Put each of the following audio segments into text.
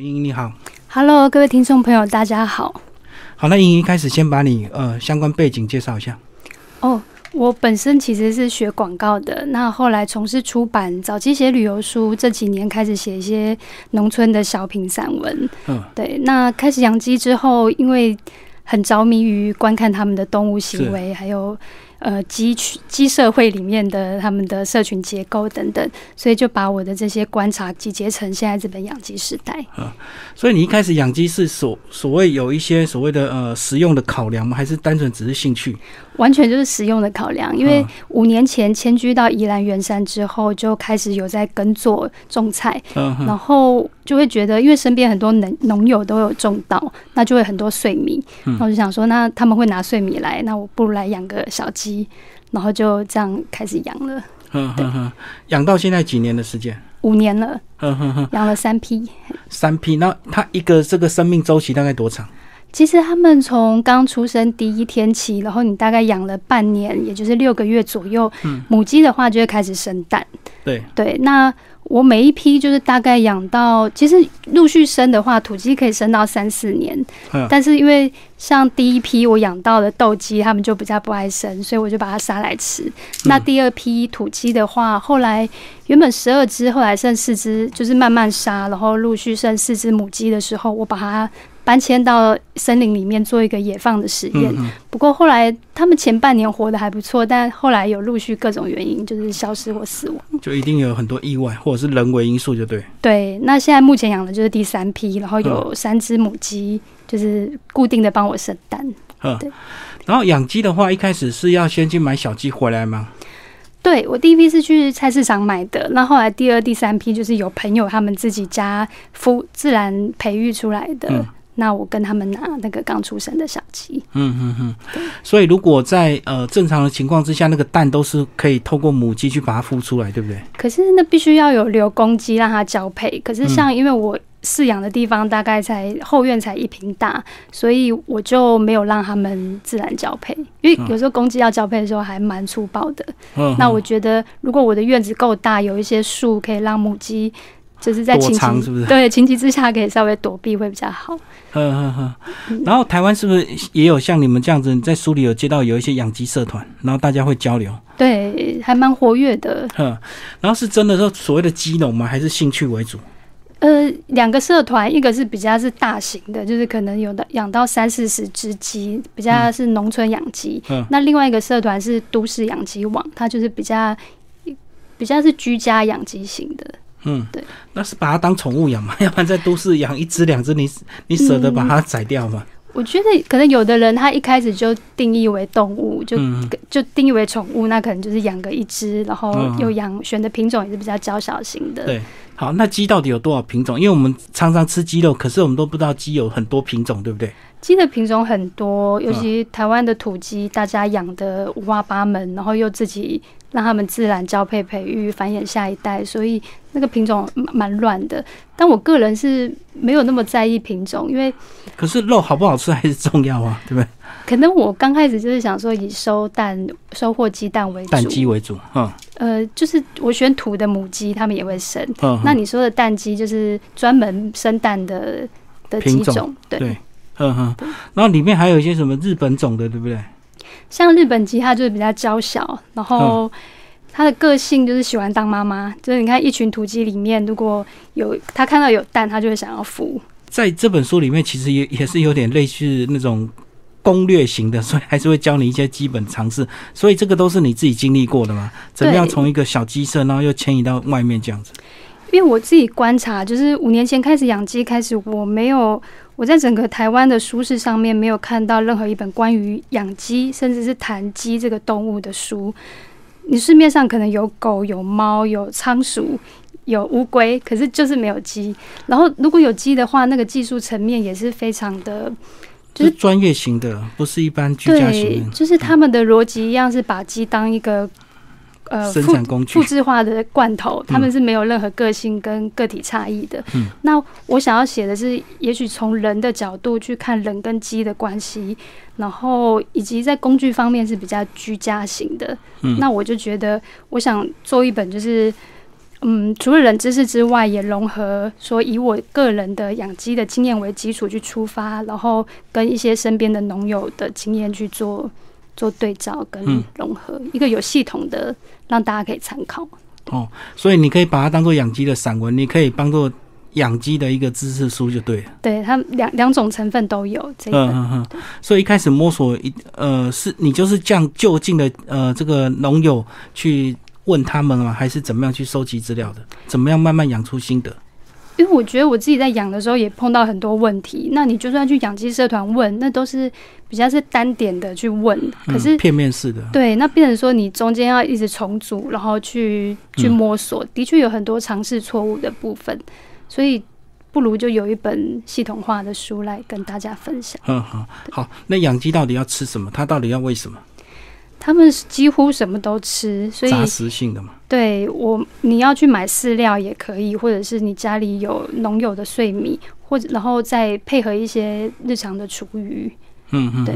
莹莹你好，Hello，各位听众朋友，大家好。好，那莹莹开始先把你呃相关背景介绍一下。哦，我本身其实是学广告的，那后来从事出版，早期写旅游书，这几年开始写一些农村的小品散文。嗯，对，那开始养鸡之后，因为很着迷于观看他们的动物行为，还有呃鸡群鸡社会里面的他们的社群结构等等，所以就把我的这些观察集结成现在这本《养鸡时代》。啊所以你一开始养鸡是所所谓有一些所谓的呃实用的考量吗？还是单纯只是兴趣？完全就是实用的考量，因为嗯五年前迁居到宜兰圆山之后，就开始有在耕作种菜，嗯，然后就会觉得，因为身边很多农农友都有种稻，那就会很多碎米，嗯那我就想说，那他们会拿碎米来，那我不如来养个小鸡，然后就这样开始养了嗯哼哼，养到现在几年的时间？五年了，嗯哼哼，养了三批。三批。那它一个这个生命周期大概多长？其实他们从刚出生第一天起，然后你大概养了半年，也就是六个月左右，母鸡的话就会开始生蛋。对，对，那我每一批就是大概养到，其实陆续生的话，土鸡可以生到三四年，嗯但是因为像第一批我养到的斗鸡，它们就比较不爱生，所以我就把它杀来吃。那第二批土鸡的话，后来原本十二只，后来剩四只，就是慢慢杀，然后陆续剩四只母鸡的时候，我把它。搬迁到森林里面做一个野放的实验，嗯不过后来他们前半年活得还不错，但后来有陆续各种原因，就是消失或死亡。就一定有很多意外或者是人为因素，就对。对，那现在目前养的就是第三批，然后有三只母鸡，就是固定的帮我生蛋。嗯对，然后养鸡的话，一开始是要先去买小鸡回来吗？对我第一批是去菜市场买的，那后来第二、第三批就是有朋友他们自己家孵自然培育出来的，嗯那我跟他们拿那个刚出生的小鸡。嗯嗯嗯。所以如果在呃正常的情况之下，那个蛋都是可以透过母鸡去把它孵出来，对不对？可是那必须要有留公鸡让它交配。可是像因为我饲养的地方大概才后院才一平大，所以我就没有让他们自然交配。因为有时候公鸡要交配的时候还蛮粗暴的。嗯，那我觉得如果我的院子够大，有一些树可以让母鸡。就是在躲情急藏是不是对情急之下可以稍微躲避会比较好。嗯嗯嗯。然后台湾是不是也有像你们这样子，在书里有接到有一些养鸡社团，然后大家会交流？对，还蛮活跃的。嗯，然后是真的说所谓的鸡农吗？还是兴趣为主？呃，两个社团，一个是比较是大型的，就是可能有的养到三四十只鸡，比较是农村养鸡。嗯那另外一个社团是都市养鸡网，它就是比较比较是居家养鸡型的。嗯，对，那是把它当宠物养嘛？要不然在都市养一只两只，你你舍得把它宰掉吗？我觉得可能有的人他一开始就定义为动物，就、嗯就定义为宠物，那可能就是养个一只，然后嗯又养选的品种也是比较娇小型的。对。好，那鸡到底有多少品种？因为我们常常吃鸡肉，可是我们都不知道鸡有很多品种，对不对？鸡的品种很多，尤其台湾的土鸡，大家养的五花八门，然后又自己让他们自然交配、培育、繁衍下一代，所以那个品种蛮蛮乱的。但我个人是没有那么在意品种，因为可是肉好不好吃还是重要啊，对不对？可能我刚开始就是想说以收蛋、收获鸡蛋为主，蛋鸡为主，嗯呃，就是我选土的母鸡，它们也会生。嗯。那你说的蛋鸡就是专门生蛋的的品种鸡种，对。对，嗯哼。然后里面还有一些什么日本种的，对不对？像日本鸡，它就是比较娇小，然嗯后它的个性就是喜欢当妈妈。就是你看一群土鸡里面，如果有它看到有蛋，它就会想要孵。在这本书里面，其实也也是有点类似那种攻略型的，所以还是会教你一些基本常识。所以这个都是你自己经历过的嘛？怎么样从一个小鸡舍，然后又迁移到外面这样子？因为我自己观察，就是五年前开始养鸡开始，我没有我在整个台湾的书市上面没有看到任何一本关于养鸡，甚至是谈鸡这个动物的书。你市面上可能有狗、有猫、有仓鼠、有乌龟，可是就是没有鸡。然后如果有鸡的话，那个技术层面也是非常的就是是专业型的，不是一般居家型对，的就是他们的逻辑一样，是把鸡当一个呃生复产工具复。制化的罐头，他们是没有任何个性跟个体差异的。嗯那我想要写的是，也许从人的角度去看人跟鸡的关系，然后以及在工具方面是比较居家型的。嗯那我就觉得，我想做一本就是。嗯，除了冷知识之外，也融合说以我个人的养鸡的经验为基础去出发，然后跟一些身边的农友的经验去做做对照跟融合，一个有系统的让大家可以参考。哦，所以你可以把它当做养鸡的散文，你可以当做养鸡的一个知识书就对了。对，它两两种成分都有。嗯嗯嗯。所以一开始摸索一呃，是你就是这样就近的呃，这个农友去。问他们吗？还是怎么样去收集资料的？怎么样慢慢养出心得？因为我觉得我自己在养的时候也碰到很多问题。那你就算去养鸡社团问，那都是比较是单点的去问，可是片面式的。对，那变成说你中间要一直重组，然后去去摸索，的确有很多尝试错误的部分。所以不如就有一本系统化的书来跟大家分享。嗯，好，好。那养鸡到底要吃什么？它到底要喂什么？他们几乎什么都吃，所以杂食性的嘛。对我，你要去买饲料也可以，或者是你家里有农友的碎米，或者然后再配合一些日常的厨余。嗯嗯，对，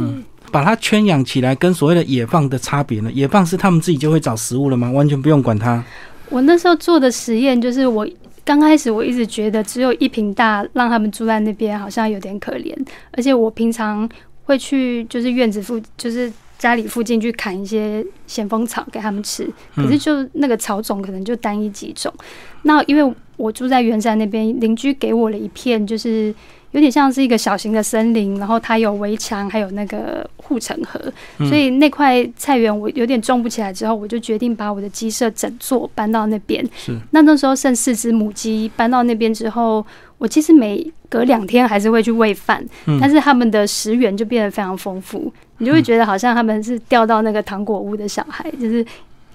把它圈养起来，跟所谓的野放的差别呢？野放是他们自己就会找食物了吗？完全不用管它。我那时候做的实验就是，我刚开始我一直觉得只有一瓶大，让他们住在那边好像有点可怜，而且我平常会去就是院子附就是。家里附近去砍一些咸丰草给他们吃，可是就那个草种可能就单一几种。那因为我住在圆山那边，邻居给我了一片，就是有点像是一个小型的森林，然后它有围墙，还有那个护城河，所以那块菜园我有点种不起来。之后我就决定把我的鸡舍整座搬到那边。是。那那时候剩四只母鸡，搬到那边之后，我其实每隔两天还是会去喂饭，但是他们的食源就变得非常丰富。你就会觉得好像他们是掉到那个糖果屋的小孩，就是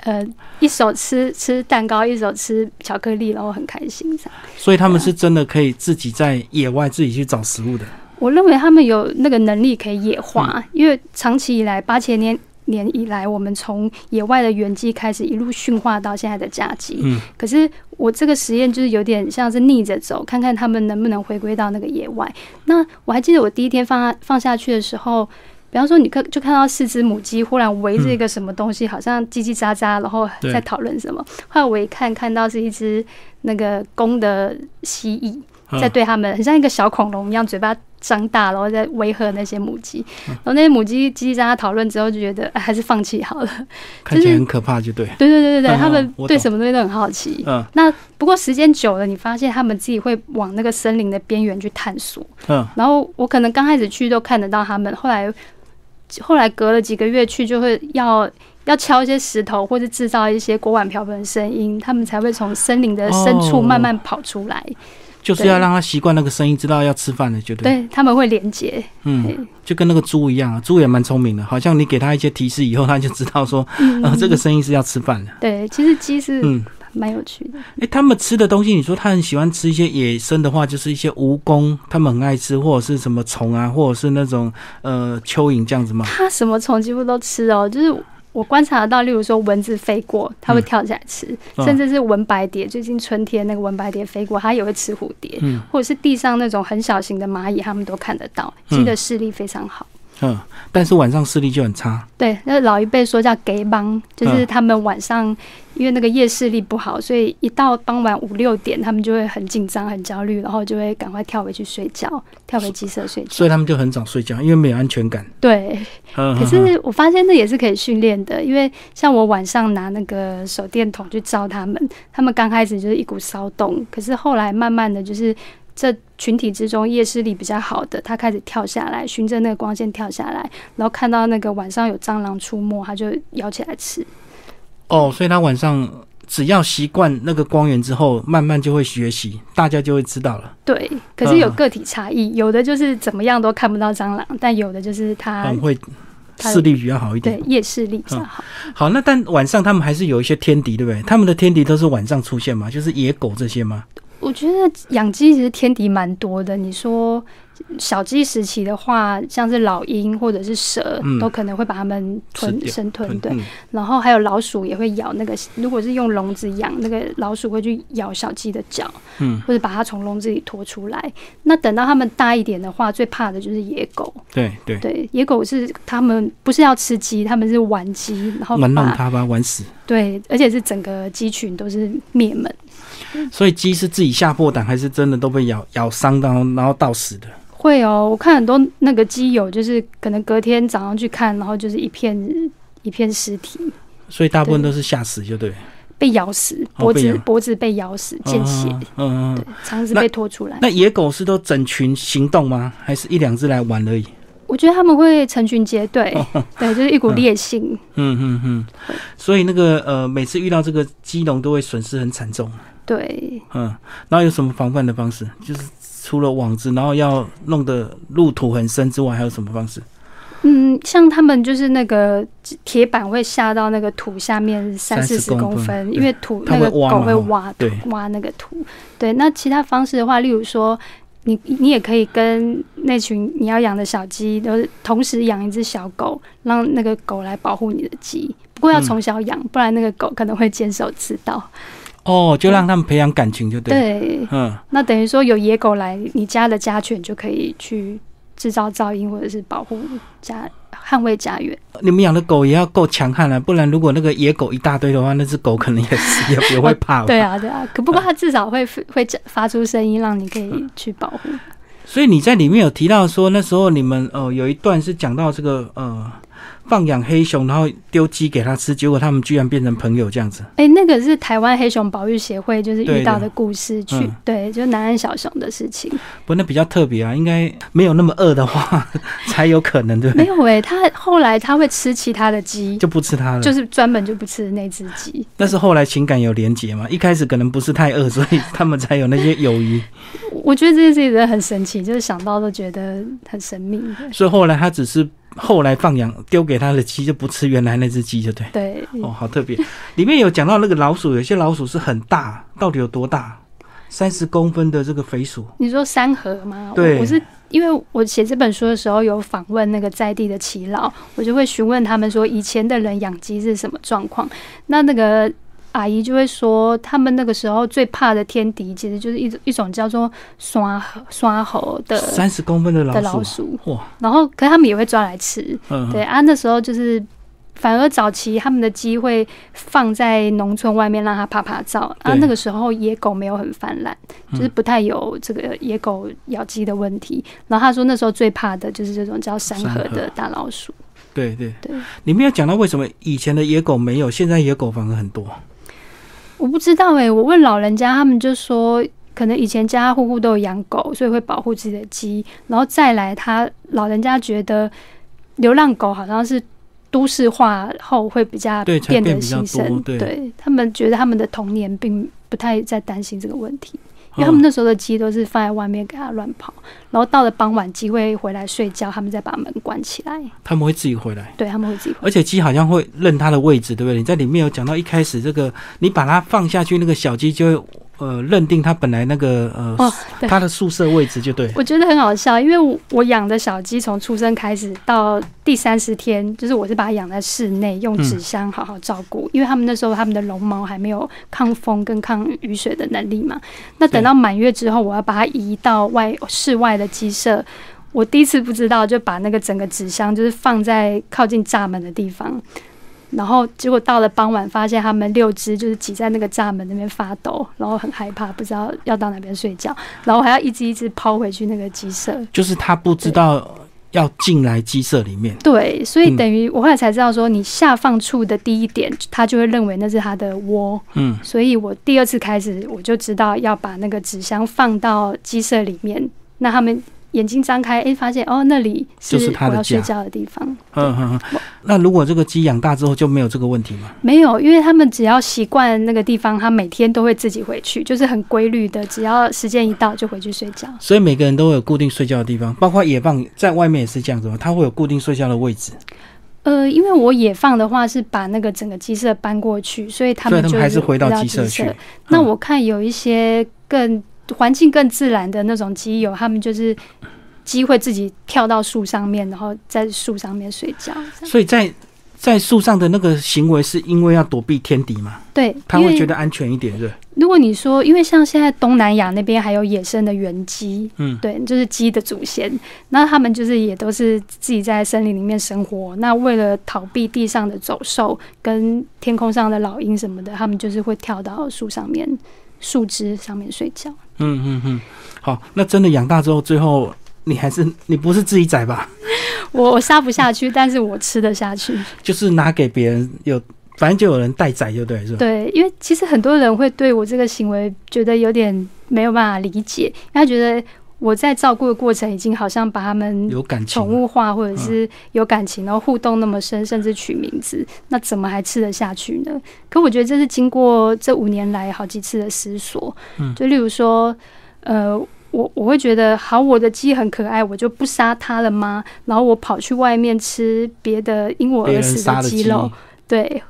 呃，一手吃吃蛋糕，一手吃巧克力，然后很开心。所以他们是真的可以自己在野外自己去找食物的。我认为他们有那个能力可以野化，因为长期以来八千年年以来，我们从野外的原鸡开始一路驯化到现在的家鸡。嗯。可是我这个实验就是有点像是逆着走，看看他们能不能回归到那个野外。那我还记得我第一天放放下去的时候。比方说，你看就看到四只母鸡忽然围着一个什么东西，好像叽叽喳喳，然后在讨论什么。后来我一看，看到是一只那个公的蜥蜴在对他们，很像一个小恐龙一样，嘴巴张大，然后在威吓那些母鸡。然后那些母鸡叽叽喳喳讨论之后，就觉得还是放弃好了。看起来很可怕，就对。对对对对对，他们对什么东西都很好奇。嗯。那不过时间久了，你发现他们自己会往那个森林的边缘去探索。嗯。然后我可能刚开始去都看得到他们，后来。后来隔了几个月去，就会要要敲一些石头，或者制造一些锅碗瓢盆的声音，他们才会从森林的深处慢慢跑出来。就是要让他习惯那个声音，知道要吃饭了，就对。对他们会连接，嗯，就跟那个猪一样啊，猪也蛮聪明的，好像你给他一些提示以后，他就知道说，呃，这个声音是要吃饭的。对，其实鸡是嗯。蛮有趣的。哎，他们吃的东西，你说他很喜欢吃一些野生的话，就是一些蜈蚣，他们很爱吃，或者是什么虫啊，或者是那种呃蚯蚓这样子吗？他什么虫几乎都吃哦，就是我观察得到，例如说蚊子飞过，它会跳起来吃，甚至是文白蝶，最近春天那个文白蝶飞过，它也会吃蝴蝶，或者是地上那种很小型的蚂蚁，他们都看得到，鸡的视力非常好。嗯，但是晚上视力就很差。对，那老一辈说叫“ gay 帮”，就是他们晚上因为那个夜视力不好，所以一到傍晚五六点，他们就会很紧张、很焦虑，然后就会赶快跳回去睡觉，跳回鸡舍睡觉。所以他们就很早睡觉，因为没有安全感。对，可是我发现那也是可以训练的，因为像我晚上拿那个手电筒去照他们，他们刚开始就是一股骚动，可是后来慢慢的就是。这群体之中，夜视力比较好的，他开始跳下来，循着那个光线跳下来，然后看到那个晚上有蟑螂出没，他就咬起来吃。哦，所以他晚上只要习惯那个光源之后，慢慢就会学习，大家就会知道了。对，可是有个体差异，有的就是怎么样都看不到蟑螂，但有的就是他很会视力比较好一点，对，夜视力比较好。好，那但晚上他们还是有一些天敌，对不对？他们的天敌都是晚上出现吗？就是野狗这些吗？我觉得养鸡其实天敌蛮多的。你说小鸡时期的话，像是老鹰或者是蛇，都可能会把它们吞生吞。对，然后还有老鼠也会咬那个。如果是用笼子养，那个老鼠会去咬小鸡的脚，嗯，或者把它从笼子里拖出来。那等到它们大一点的话，最怕的就是野狗。对对对，野狗是它们不是要吃鸡，它们是玩鸡，然后玩弄它，把它玩死。对，而且是整个鸡群都是灭门。所以鸡是自己吓破胆，还是真的都被咬咬伤到，然后到死的？会哦，我看很多那个鸡友，就是可能隔天早上去看，然后就是一片一片尸体，所以大部分都是吓死，就对。被咬死，脖子脖子被咬死，见血，嗯，对，肠子被拖出来。那野狗是都整群行动吗？还是一两只来玩而已？我觉得他们会成群结队，对，就是一股烈性。嗯嗯嗯。所以那个呃，每次遇到这个鸡笼都会损失很惨重。对。嗯，然后有什么防范的方式？就是除了网子，然后要弄得路土很深之外，还有什么方式？嗯，像他们就是那个铁板会下到那个土下面三四十公分，因为土那个狗会挖挖那个土。对，那其他方式的话，例如说，你你也可以跟那群你要养的小鸡，都是同时养一只小狗，让那个狗来保护你的鸡。不过要从小养，不然那个狗可能会坚守自盗。哦，就让他们培养感情就对。对，嗯，那等于说有野狗来，你家的家犬就可以去。制造噪音，或者是保护家、捍卫家园。你们养的狗也要够强悍啊，不然如果那个野狗一大堆的话，那只狗可能也是也会怕。对啊，对啊。可不过它至少会会发出声音，让你可以去保护。所以你在里面有提到说，那时候你们呃有一段是讲到这个呃。放养黑熊，然后丢鸡给他吃，结果他们居然变成朋友这样子。哎，那个是台湾黑熊保育协会就是遇到的故事，去对，就南安小熊的事情。不，那比较特别啊，应该没有那么饿的话 才有可能，对不对？没有哎，他后来他会吃其他的鸡，就不吃它了，就是专门就不吃那只鸡。但是后来情感有连结嘛，一开始可能不是太饿，所以他们才有那些友谊。我觉得这件事情真的很神奇，就是想到都觉得很神秘。所以后来他只是。后来放养丢给他的鸡就不吃原来那只鸡，就对。对。哦，好特别。里面有讲到那个老鼠，有些老鼠是很大，到底有多大？三十公分的这个肥鼠。你说三河吗？对。我是因为我写这本书的时候有访问那个在地的耆老，我就会询问他们说以前的人养鸡是什么状况。那那个。阿姨就会说，他们那个时候最怕的天敌，其实就是一种一种叫做刷刷猴的三十公分的老鼠。哇！然后，可是他们也会抓来吃。嗯。对啊，那时候就是反而早期他们的鸡会放在农村外面让它爬爬照。啊，那个时候野狗没有很泛滥，就是不太有这个野狗咬鸡的问题。然后他说，那时候最怕的就是这种叫山河的大老鼠。对对对。你们要讲到为什么以前的野狗没有，现在野狗反而很多。我不知道哎，我问老人家，他们就说可能以前家家户户都有养狗，所以会保护自己的鸡。然后再来，他老人家觉得流浪狗好像是都市化后会比较变得牺牲，对他们觉得他们的童年并不太在担心这个问题。因为他们那时候的鸡都是放在外面给它乱跑，然后到了傍晚鸡会回来睡觉，他们再把门关起来。他们会自己回来，对他们会自己回来。而且鸡好像会认它的位置，对不对？你在里面有讲到一开始这个，你把它放下去，那个小鸡就会。呃，认定它本来那个呃，它的宿舍位置就对。我觉得很好笑，因为我养的小鸡从出生开始到第三十天，就是我是把它养在室内，用纸箱好好照顾，因为他们那时候他们的绒毛还没有抗风跟抗雨水的能力嘛。那等到满月之后，我要把它移到外室外的鸡舍。我第一次不知道，就把那个整个纸箱就是放在靠近栅门的地方。然后结果到了傍晚，发现他们六只就是挤在那个栅门那边发抖，然后很害怕，不知道要到哪边睡觉，然后还要一只一只抛回去那个鸡舍。就是他不知道要进来鸡舍里面。对，所以等于我后来才知道说，你下放处的第一点，他就会认为那是他的窝。嗯，所以我第二次开始，我就知道要把那个纸箱放到鸡舍里面，那他们。眼睛张开，哎，发现哦，那里是我要睡觉的地方。嗯嗯嗯。那如果这个鸡养大之后就没有这个问题吗？没有，因为他们只要习惯那个地方，他每天都会自己回去，就是很规律的，只要时间一到就回去睡觉。所以每个人都有固定睡觉的地方，包括野放在外面也是这样子吗？它会有固定睡觉的位置？呃，因为我野放的话是把那个整个鸡舍搬过去，所以他们就还是回到鸡舍去。那我看有一些更。环境更自然的那种鸡友，他们就是鸡会自己跳到树上面，然后在树上面睡觉。所以在在树上的那个行为，是因为要躲避天敌嘛？对，他会觉得安全一点，对。如果你说，因为像现在东南亚那边还有野生的原鸡，嗯，对，就是鸡的祖先，那他们就是也都是自己在森林里面生活。那为了逃避地上的走兽跟天空上的老鹰什么的，他们就是会跳到树上面。树枝上面睡觉。嗯嗯嗯，好，那真的养大之后，最后你还是你不是自己宰吧？我我杀不下去，但是我吃得下去。就是拿给别人有，反正就有人代宰，就对，是吧？对，因为其实很多人会对我这个行为觉得有点没有办法理解，因为他觉得我在照顾的过程已经好像把他们有感情宠物化，或者是有感情，然后互动那么深，甚至取名字，那怎么还吃得下去呢？可我觉得这是经过这五年来好几次的思索，嗯就例如说，呃。我我会觉得，好，我的鸡很可爱，我就不杀它了吗？然后我跑去外面吃别的因我而死的鸡，鸡肉，对，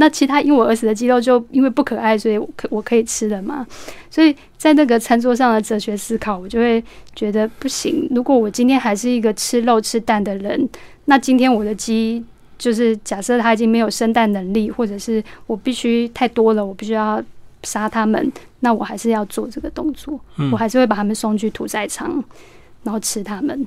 那其他因我而死的鸡肉就因为不可爱，所以我可我可以吃了嘛？所以在那个餐桌上的哲学思考，我就会觉得不行。如果我今天还是一个吃肉吃蛋的人，那今天我的鸡就是假设它已经没有生蛋能力，或者是我必须太多了，我必须要杀它们，那我还是要做这个动作，嗯我还是会把它们送去屠宰场，然后吃它们。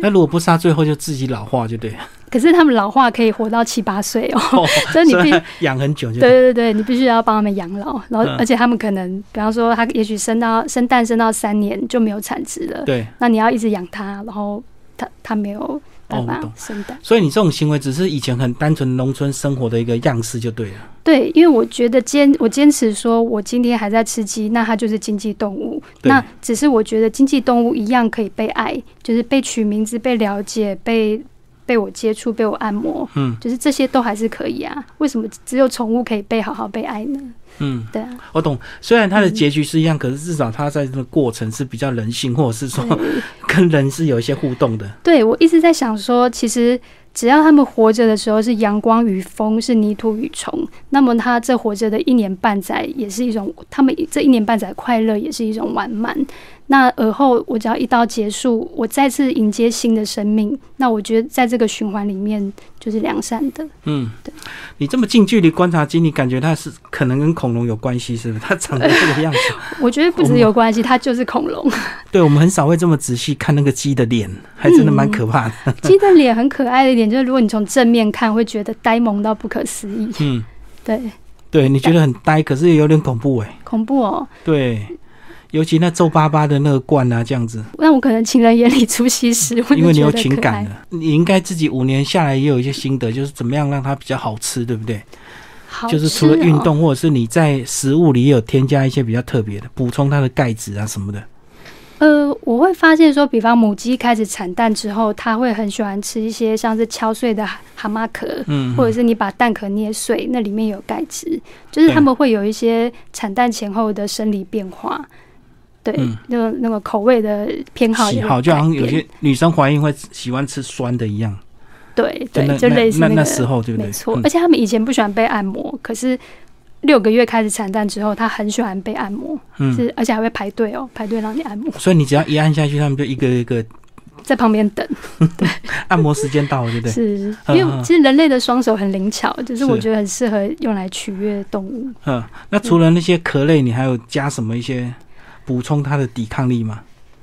那如果不杀，最后就自己老化，就对了。可是他们老化可以活到七八岁哦，哦 所以你必养很久就对对对，你必须要帮他们养老，然后嗯而且他们可能，比方说他也许生到生蛋生到三年就没有产值了，对。那你要一直养它，然后它它没有办法哦我懂生蛋。所以你这种行为只是以前很单纯农村生活的一个样式，就对了。对，因为我觉得坚我坚持说，我今天还在吃鸡，那它就是经济动物。那只是我觉得经济动物一样可以被爱，就是被取名字、被了解、被被我接触、被我按摩，嗯就是这些都还是可以啊。为什么只有宠物可以被好好被爱呢？嗯，对啊，我懂。虽然它的结局是一样，可是至少它在这个过程是比较人性，或者是说 跟人是有一些互动的。对，我一直在想说，其实只要他们活着的时候是阳光与风，是泥土与虫，那么他这活着的一年半载也是一种，他们这一年半载快乐也是一种完满。那而后我只要一刀结束，我再次迎接新的生命，那我觉得在这个循环里面就是良善的。嗯对，你这么近距离观察鸡，你感觉它是可能跟恐龙有关系，是不是？它长得这个样子，我觉得不止有关系，它就是恐龙。对我们很少会这么仔细看那个鸡的脸，还真的蛮可怕的。鸡的脸很可爱的一点就是，如果你从正面看，会觉得呆萌到不可思议。嗯，对，对，你觉得很呆，可是也有点恐怖哎。恐怖哦。对，尤其那皱巴巴的那个罐啊，这样子，那我可能情人眼里出西施，因为你有情感了，你应该自己五年下来也有一些心得，就是怎么样让它比较好吃，对不对？好就是除了运动，或者是你在食物里有添加一些比较特别的，补充它的钙质啊什么的。呃，我会发现说，比方母鸡开始产蛋之后，它会很喜欢吃一些像是敲碎的蛤蛤蟆壳，嗯，或者是你把蛋壳捏碎，那里面有钙质，就是对它们会有一些产蛋前后的生理变化。对，嗯那个那个口味的偏好喜好就好像有些女生怀孕会喜欢吃酸的一样，对对，就类似那那个时候对不对？没错，嗯而且他们以前不喜欢被按摩，可是六个月开始产蛋之后，他很喜欢被按摩，嗯，是而且还会排队哦，排队让你按摩，所以你只要一按下去，他们就一个一个在旁边等。对按摩时间到了，对不对？是，嗯因为其实人类的双手很灵巧，就是我是觉得很适合用来取悦动物。嗯，那除了那些壳类，你还有加什么一些补充它的抵抗力吗？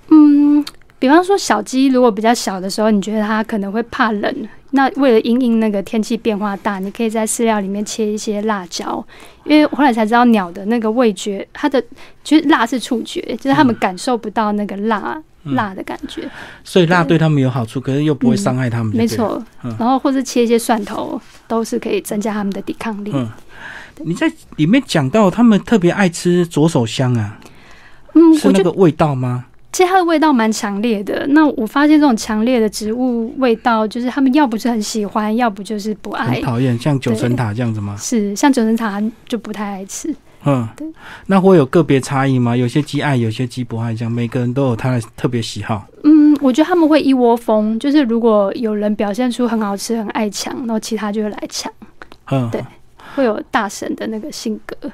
嗯，比方说小鸡，如果比较小的时候，你觉得它可能会怕冷，那为了因应那个天气变化大，你可以在饲料里面切一些辣椒，因为后来才知道鸟的那个味觉，它的其实辣是触觉，就是它们感受不到那个辣。嗯辣的感觉，所以辣对对他们有好处，可是又不会伤害他们。没。错嗯。然后或是切一些蒜头，都是可以增加他们的抵抗力。嗯，你在里面讲到他们特别爱吃左手香啊，嗯，是那个味道吗？其实它的味道蛮强烈的。那我发现这种强烈的植物味道，就是他们要不是很喜欢，要不就是不爱很。讨厌，像九层塔这样子吗？是像九层塔就不太爱吃。嗯对，那会有个别差异吗？有些鸡爱，有些鸡不爱，这样每个人都有他的特别喜好。嗯，我觉得他们会一窝蜂，就是如果有人表现出很好吃、很爱抢，然后其他就会来抢，嗯，对会有大神的那个性格。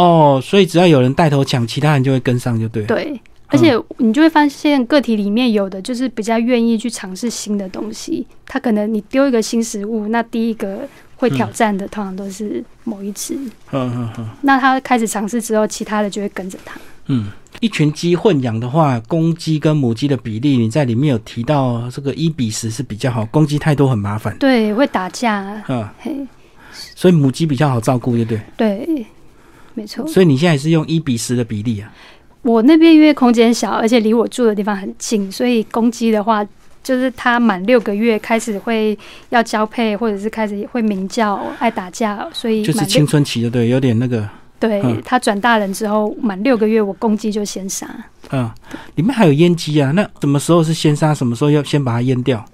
哦，所以只要有人带头抢，其他人就会跟上，就对了。对，而且你就会发现个体里面有的就是比较愿意去尝试新的东西。他可能你丢一个新食物，那第一个会挑战的通常都是某一只。嗯嗯嗯那他开始尝试之后，其他的就会跟着他。嗯，一群鸡混养的话，公鸡跟母鸡的比例，你在里面有提到这个一比十是比较好，公鸡太多很麻烦。对，会打架。嗯，嘿，所以母鸡比较好照顾，对不对？对，没错。所以你现在是用一比十的比例啊？我那边因为空间小，而且离我住的地方很近，所以公鸡的话，就是它满六个月开始会要交配，或者是开始会鸣叫、爱打架，所以就是青春期的，对，有点那个。对，它转大人之后满六个月，我公鸡就先杀。嗯，里面还有阉鸡啊？那什么时候是先杀？什么时候要先把它阉掉？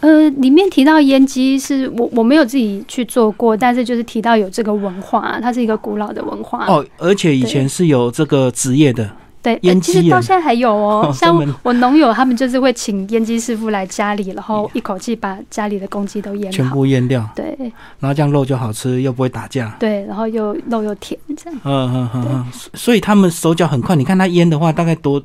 呃，里面提到腌鸡是我我没有自己去做过，但是就是提到有这个文化，它是一个古老的文化。哦，而且以前是有这个职业的。对，其实到现在还有哦，像我农友他们就是会请腌鸡师傅来家里，然后一口气把家里的公鸡都腌全部腌掉，对，然后这样肉就好吃，又不会打架，对，然后又肉又甜，这样，嗯嗯嗯嗯，所以他们手脚很快，你看他腌的话，大概多。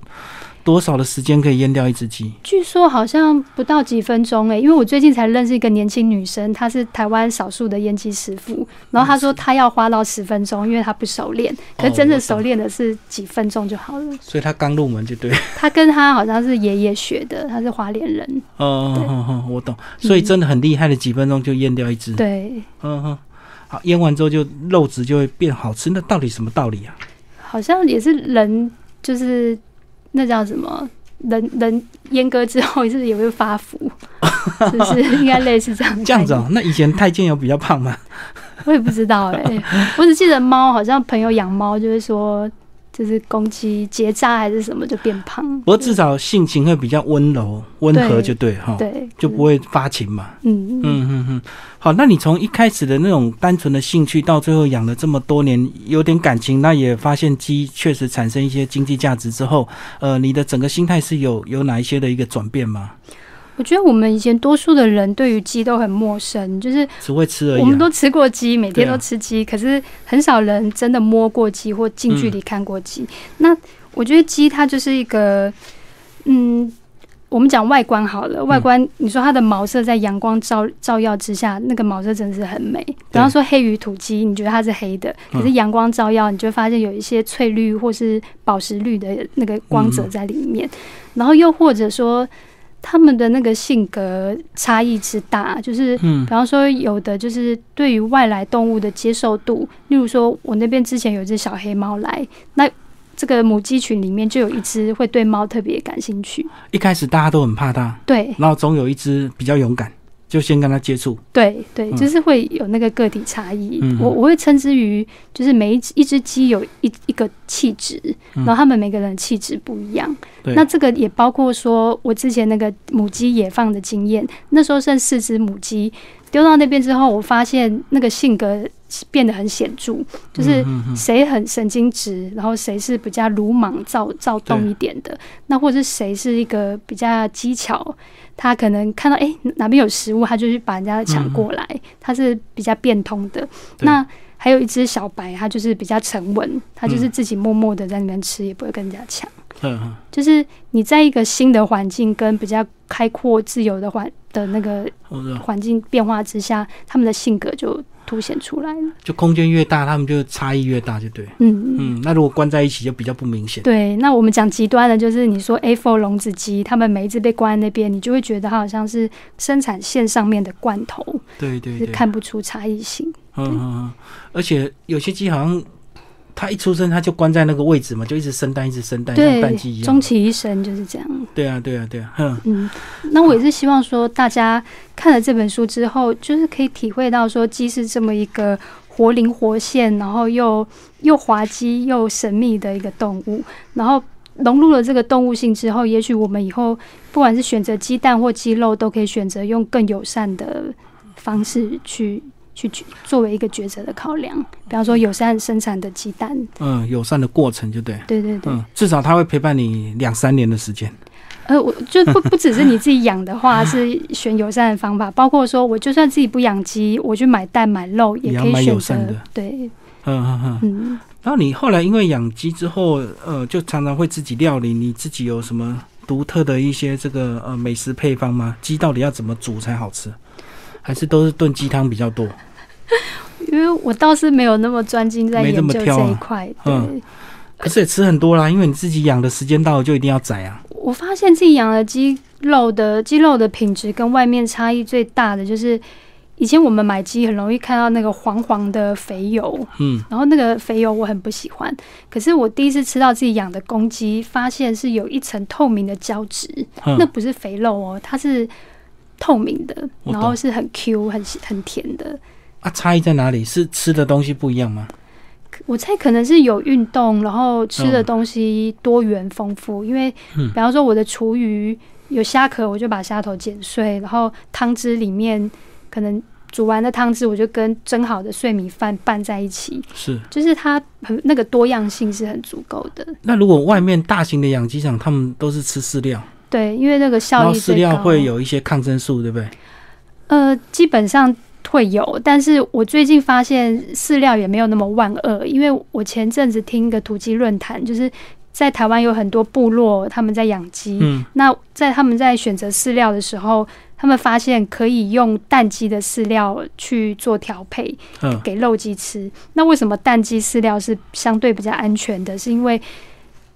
多少的时间可以腌掉一只鸡？据说好像不到几分钟诶，因为我最近才认识一个年轻女生，她是台湾少数的腌鸡师傅，然后她说她要花到十分钟，因为她不熟练，可是真正熟练的是几分钟就好了。所以她刚入门就对。她跟她好像是爷爷学的，她是花莲人。嗯嗯嗯，我懂。所以真的很厉害的，几分钟就阉掉一只。对。嗯哼，好，腌完之后就肉质就会变好吃，那到底什么道理啊？好像也是人就是。那叫什么？人人阉割之后是不是也会发福，是不是应该类似这样？这样子哦。那以前太监有比较胖吗？我也不知道哎，我只记得猫，好像朋友养猫就会说。就是公鸡结扎还是什么就变胖，不过至少性情会比较温柔温和，就对哈，对，就不会发情嘛。嗯嗯嗯嗯。好，那你从一开始的那种单纯的兴趣，到最后养了这么多年，有点感情，那也发现鸡确实产生一些经济价值之后，呃，你的整个心态是有有哪一些的一个转变吗？我觉得我们以前多数的人对于鸡都很陌生，就是只会吃而已。我们都吃过鸡，每天都吃鸡，可是很少人真的摸过鸡或近距离看过鸡。那我觉得鸡它就是一个，嗯，我们讲外观好了，外观你说它的毛色在阳光照照耀之下，那个毛色真的是很美。比方说黑鱼土鸡，你觉得它是黑的，可是阳光照耀，你就会发现有一些翠绿或是宝石绿的那个光泽在里面。然后又或者说。他们的那个性格差异之大，就是，比方说有的就是对于外来动物的接受度，例如说我那边之前有一只小黑猫来，那这个母鸡群里面就有一只会对猫特别感兴趣。一开始大家都很怕它，对，然后总有一只比较勇敢。就先跟他接触，对对，就是会有那个个体差异。我我会称之于，就是每一只一只鸡有一一个气质，然后他们每个人气质不一样。那这个也包括说，我之前那个母鸡野放的经验，那时候剩四只母鸡。丢到那边之后，我发现那个性格变得很显著，就是谁很神经质，然后谁是比较鲁莽躁躁动一点的，那或者是谁是一个比较技巧，他可能看到哎哪边有食物，他就去把人家抢过来，他是比较变通的。那还有一只小白，它就是比较沉稳，它就是自己默默的在那边吃，也不会跟人家抢。嗯，就是你在一个新的环境跟比较开阔自由的环的那个环境变化之下，他们的性格就凸显出来了。就空间越大，他们就差异越大，就对。嗯嗯。那如果关在一起，就比较不明显。对，那我们讲极端的，就是你说 A4 笼子鸡，他们每一只被关在那边，你就会觉得它好像是生产线上面的罐头。对对，是看不出差异性。嗯嗯嗯。而且有些鸡好像。它一出生，他就关在那个位置嘛，就一直生蛋，一直生蛋，像蛋鸡一样。终其一生就是这样。对啊，对啊，对啊。嗯，那我也是希望说，大家看了这本书之后，就是可以体会到说，鸡是这么一个活灵活现，然后又又滑稽又神秘的一个动物。然后融入了这个动物性之后，也许我们以后不管是选择鸡蛋或鸡肉，都可以选择用更友善的方式去。去作为一个抉择的考量，比方说友善生产的鸡蛋，嗯，友善的过程就对，对对对，嗯，至少它会陪伴你两三年的时间。呃，我就不不只是你自己养的话，是选友善的方法，包括说我就算自己不养鸡，我去买蛋买肉也可以选择的，对，嗯嗯嗯嗯。然后你后来因为养鸡之后，呃，就常常会自己料理，你自己有什么独特的一些这个呃美食配方吗？鸡到底要怎么煮才好吃？还是都是炖鸡汤比较多，因为我倒是没有那么专精在研究这一块。嗯，可是也吃很多啦，因为你自己养的时间到了就一定要宰啊。我发现自己养的鸡肉的鸡肉的品质跟外面差异最大的就是以前我们买鸡很容易看到那个黄黄的肥油，嗯，然后那个肥油我很不喜欢。可是我第一次吃到自己养的公鸡，发现是有一层透明的胶质，嗯那不是肥肉哦，它是透明的，然后是很 Q、很很甜的。啊，差异在哪里？是吃的东西不一样吗？我猜可能是有运动，然后吃的嗯东西多元丰富。因为，嗯比方说我的厨余有虾壳，我就把虾头剪碎，然后汤汁里面可能煮完的汤汁，我就跟蒸好的碎米饭拌在一起，是。就是它很那个多样性是很足够的。那如果外面大型的养鸡场，他们都是吃饲料，对，因为那个效益饲。料会有一些抗生素，对不对？呃，基本上会有，但是我最近发现饲料也没有那么万恶，因为我前阵子听一个土鸡论坛，就是在台湾有很多部落他们在养鸡，嗯，那在他们在选择饲料的时候，他们发现可以用蛋鸡的饲料去做调配嗯，给肉鸡吃。那为什么蛋鸡饲料是相对比较安全的？是因为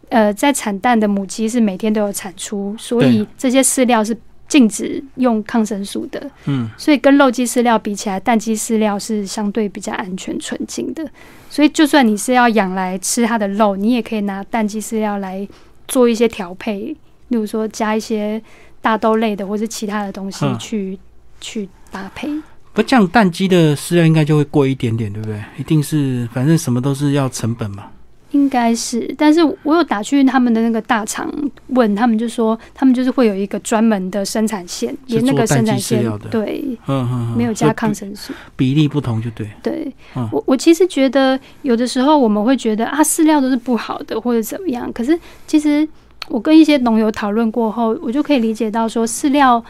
呃，在产蛋的母鸡是每天都有产出，所以对这些饲料是禁止用抗生素的。嗯，所以跟肉鸡饲料比起来，蛋鸡饲料是相对比较安全纯净的。所以就算你是要养来吃它的肉，你也可以拿蛋鸡饲料来做一些调配，例如说加一些大豆类的或是其他的东西嗯去、去搭配。不这样蛋鸡的饲料应该就会贵一点点，对不对？一定是，反正什么都是要成本嘛。应该是，但是我有打去他们的那个大厂问，他们就说他们就是会有一个专门的生产线，是连那个生产线对嗯嗯，嗯没有加抗生素。比比例不同就对。对，嗯我我其实觉得有的时候我们会觉得啊饲料都是不好的或者怎么样，可是其实我跟一些农友讨论过后，我就可以理解到说饲料。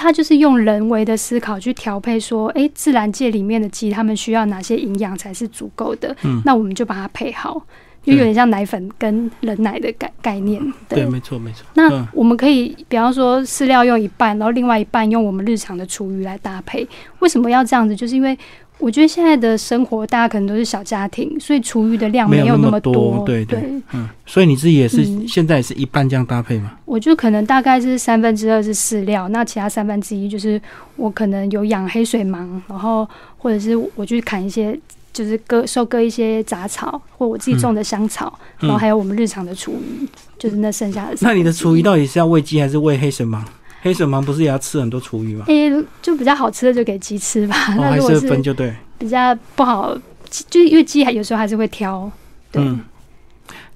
它就是用人为的思考去调配，说，诶，自然界里面的鸡，它们需要哪些营养才是足够的？嗯那我们就把它配好，就有点像奶粉跟冷奶的概概念。对，没错没错。那嗯我们可以，比方说饲料用一半，然后另外一半用我们日常的厨余来搭配。为什么要这样子？就是因为我觉得现在的生活大家可能都是小家庭，所以厨余的量没有那么多对对嗯，所以你自己也是、嗯现在也是一半这样搭配吗？我就可能大概是三分之二是饲料，那其他三分之一就是我可能有养黑水芒，然后或者是我去砍一些。就是割收割一些杂草，或我自己种的香草，嗯然后还有我们日常的厨余，就是那剩下的。那你的厨余到底是要喂鸡还是喂黑水芒？黑水芒不是也要吃很多厨余吗？诶、就比较好吃的就给鸡吃吧。哦，还是那如果是分就对。比较不好，就是因为鸡还有时候还是会挑，对，嗯，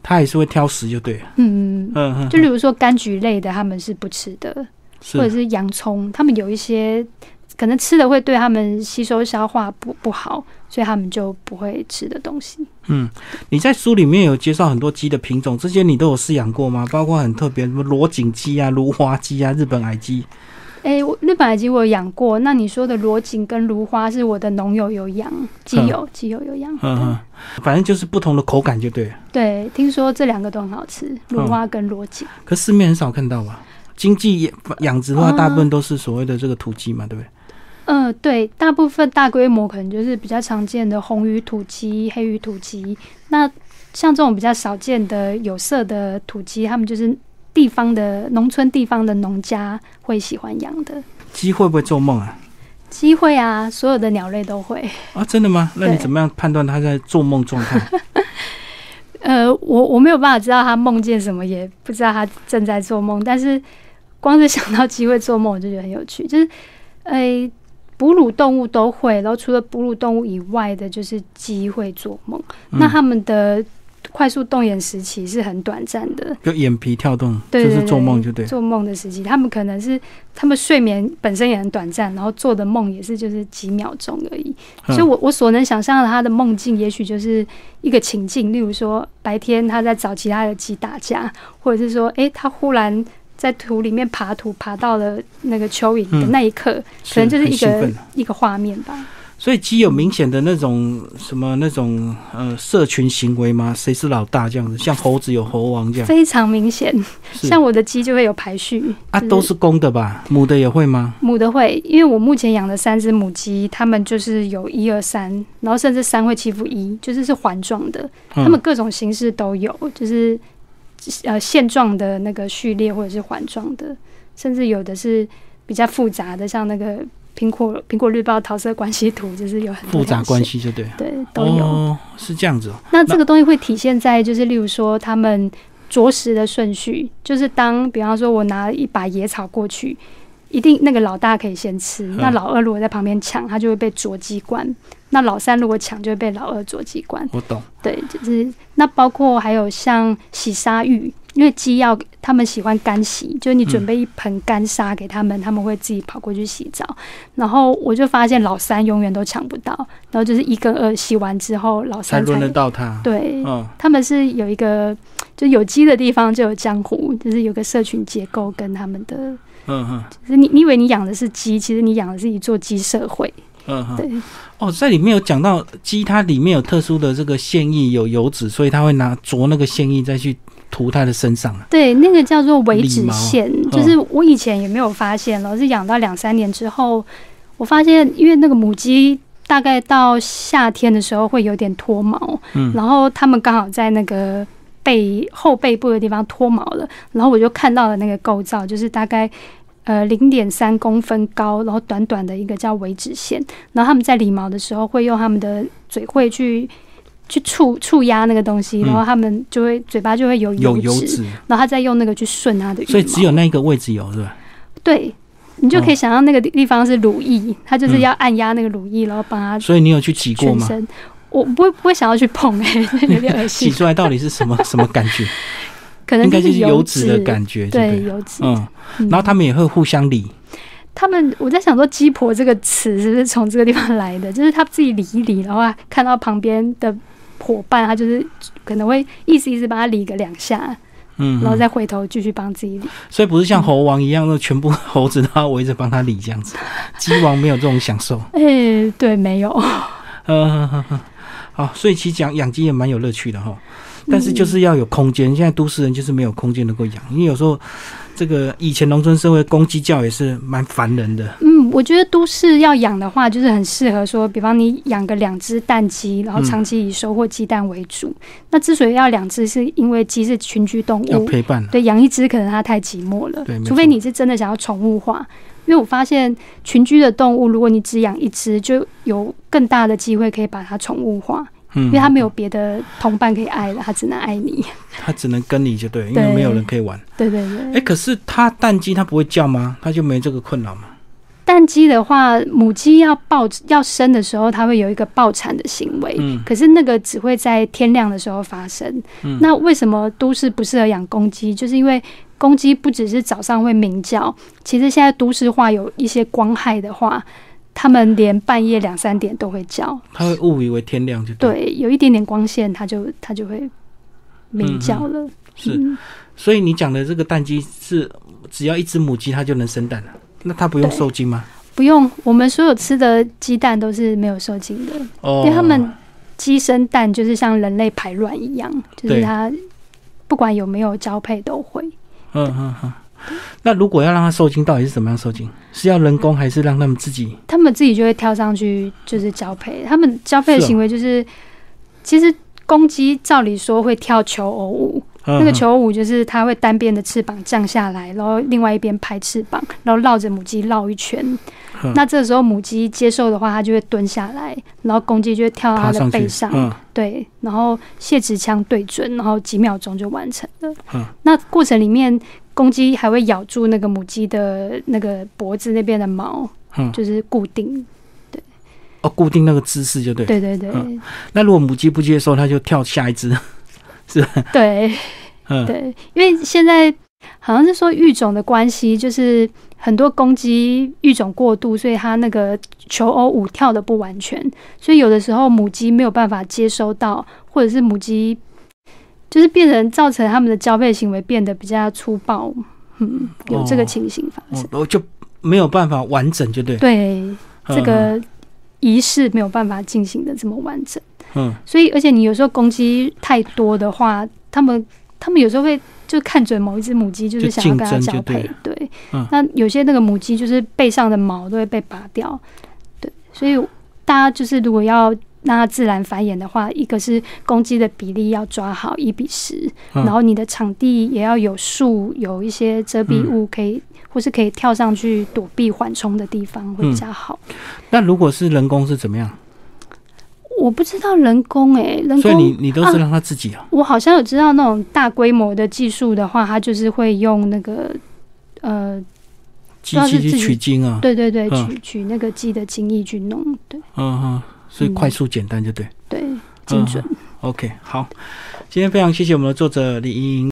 它也是会挑食就对了。嗯，嗯嗯，就比如说柑橘类的，他们是不吃的，或者是洋葱，他们有一些可能吃的会对他们吸收消化不不好，所以他们就不会吃的东西。嗯，你在书里面有介绍很多鸡的品种，这些你都有饲养过吗？包括很特别什么罗锦鸡啊、芦花鸡啊、日本矮鸡。诶、我日本矮鸡我有养过，那你说的罗锦跟芦花是我的农友有养，鸡友鸡友有养，嗯嗯，反正就是不同的口感就对了。对，听说这两个都很好吃，芦花跟罗锦。可市面很少看到吧？经济养养殖的话，啊大部分都是所谓的这个土鸡嘛，对不对？嗯，对，大部分大规模可能就是比较常见的红鱼土鸡、黑鱼土鸡。那像这种比较少见的有色的土鸡，他们就是地方的农村地方的农家会喜欢养的。鸡会不会做梦啊？鸡会啊，所有的鸟类都会。啊，真的吗？那你怎么样判断它在做梦状态？呃，我我没有办法知道它梦见什么，也不知道它正在做梦，但是光是想到鸡会做梦，我就觉得很有趣。就是，呃，哺乳动物都会，然后除了哺乳动物以外的，就是鸡会做梦。那嗯它们的快速动眼时期是很短暂的，就眼皮跳动，就是做梦就对。做梦的时期，他们可能是他们睡眠本身也很短暂，然后做的梦也是就是几秒钟而已。嗯所以我我所能想象的他的梦境，也许就是一个情境，例如说白天他在找其他的鸡打架，或者是说，诶，他忽然在土里面爬土，爬到了那个蚯蚓的嗯那一刻，可能就是一个一个画面吧。所以鸡有明显的那种什么那种呃社群行为吗？谁是老大这样子？像猴子有猴王这样，非常明显，像我的鸡就会有排序啊，都是公的吧？母的也会吗？母的会，因为我目前养的三只母鸡，它们就是有一二三，然后甚至三会欺负一，就是是环状的，嗯它们各种形式都有，就是呃线状的那个序列或者是环状的，甚至有的是比较复杂的，像那个苹果苹果日报桃色关系图，就是有很复杂关系，就对，对，都有，哦，是这样子。那这个东西会体现在，就是例如说他们着实的顺序，就是当比方说我拿一把野草过去。一定那个老大可以先吃，那老二如果在旁边抢，他就会被啄鸡冠；那老三如果抢，就会被老二啄鸡冠。我懂。对，就是那包括还有像洗沙浴，因为鸡要他们喜欢干洗，就是你准备一盆干沙给他们，他们会自己跑过去洗澡。然后我就发现老三永远都抢不到，然后就是一跟二洗完之后，老三才轮得到他。对，他们是有一个就有鸡的地方就有江湖，就是有个社群结构跟他们的。嗯哼，就是你，你以为你养的是鸡，其实你养的是一座鸡社会。嗯哼，对。哦，在里面有讲到鸡，它里面有特殊的这个腺液，有油脂，所以它会拿啄那个腺液再去涂它的身上。对，那个叫做尾脂腺，就是我以前也没有发现老，是养到两三年之后，我发现，因为那个母鸡大概到夏天的时候会有点脱毛，嗯，然后它们刚好在那个。背后背部的地方脱毛了，然后我就看到了那个构造，就是大概呃零点三公分高，然后短短的一个叫尾脂线，然后他们在理毛的时候会用他们的嘴会去去触触压那个东西，然后他们就会嘴巴就会有油脂，然后他再用那个去顺它的，所以只有那个位置有是吧？对，你就可以想象那个地方是乳液，他就是要按压那个乳液，然后帮他。所以你有去挤过吗？我不会不会想要去碰哎，有点恶心。洗出来到底是什么 什么感觉？可能应该就是油脂的感觉，对油脂。嗯，然后他们也会互相理。他们我在想说“鸡婆”这个词是不是从这个地方来的？就是他自己理一理，然后看到旁边的伙伴，他就是可能会意思意思帮他理个两下，嗯，然后再回头继续帮自己理。所以不是像猴王一样，的全部猴子都要围着帮他理这样子。鸡王没有这种享受。哎，对，没有。嗯。好，所以其实讲养鸡也蛮有乐趣的哈，但是就是要有空间。现在都市人就是没有空间能够养，因为有时候这个以前农村社会公鸡叫也是蛮烦人的。嗯，我觉得都市要养的话，就是很适合说，比方你养个两只蛋鸡，然后长期以收获鸡蛋为主。那之所以要两只，是因为鸡是群居动物，要陪伴。对，养一只可能它太寂寞了。对，除非你是真的想要宠物化。因为我发现群居的动物，如果你只养一只，就有更大的机会可以把它宠物化。嗯，因为它没有别的同伴可以爱了，它只能爱你。它只能跟你就对，因为没有人可以玩。对对对。哎，可是它蛋鸡它不会叫吗？它就没这个困扰吗？蛋鸡的话，母鸡要抱要生的时候，它会有一个抱产的行为。嗯。可是那个只会在天亮的时候发生。嗯。那为什么都市不适合养公鸡？就是因为。公鸡不只是早上会鸣叫，其实现在都市化有一些光害的话，它们连半夜两三点都会叫。它会误以为天亮就对，有一点点光线，它就它就会鸣叫了。是，所以你讲的这个蛋鸡是只要一只母鸡它就能生蛋了，那它不用受精吗？不用，我们所有吃的鸡蛋都是没有受精的，哦因为它们鸡生蛋就是像人类排卵一样，就是它不管有没有交配都会。嗯嗯嗯，那如果要让它受精，到底是怎么样受精？是要人工还是让他们自己？他们自己就会跳上去，就是交配。他们交配的行为就是，其实公鸡照理说会跳求偶舞，那个求偶舞就是它会单边的翅膀降下来，然后另外一边拍翅膀，然后绕着母鸡绕一圈。那这时候母鸡接受的话，它就会蹲下来，然后公鸡就会跳到它的背上，对，然后卸殖腔对准，然后几秒钟就完成了。嗯，那过程里面，公鸡还会咬住那个母鸡的那个脖子那边的毛，嗯，就是固定，对，哦，固定那个姿势就对，对对对。那如果母鸡不接受，它就跳下一只，是对，嗯，对，因为现在。好像是说育种的关系，就是很多公鸡育种过度，所以它那个求偶舞跳的不完全，所以有的时候母鸡没有办法接收到，或者是母鸡就是变成造成他们的交配行为变得比较粗暴，嗯，有这个情形发生，哦，就没有办法完整，就对，对，这个仪式没有办法进行的这么完整，嗯，所以而且你有时候公鸡太多的话，他们他们有时候会。就看准某一只母鸡，就是想要跟它交配。对，那有些那个母鸡就是背上的毛都会被拔掉。对，所以大家就是如果要让它自然繁衍的话，一个是公鸡的比例要抓好一比十，然后你的场地也要有树，有一些遮蔽物可以或是可以跳上去躲避缓冲的地方会比较好。那如果是人工是怎么样？我不知道人工哎，人工，所以你你都是让他自己啊？我好像有知道那种大规模的技术的话，他就是会用那个呃。机器去取精啊？对对对，取取那个鸡的精液去弄，对。嗯哼，所以快速简单就对。对，精准。OK，好，今天非常谢谢我们的作者李莹莹。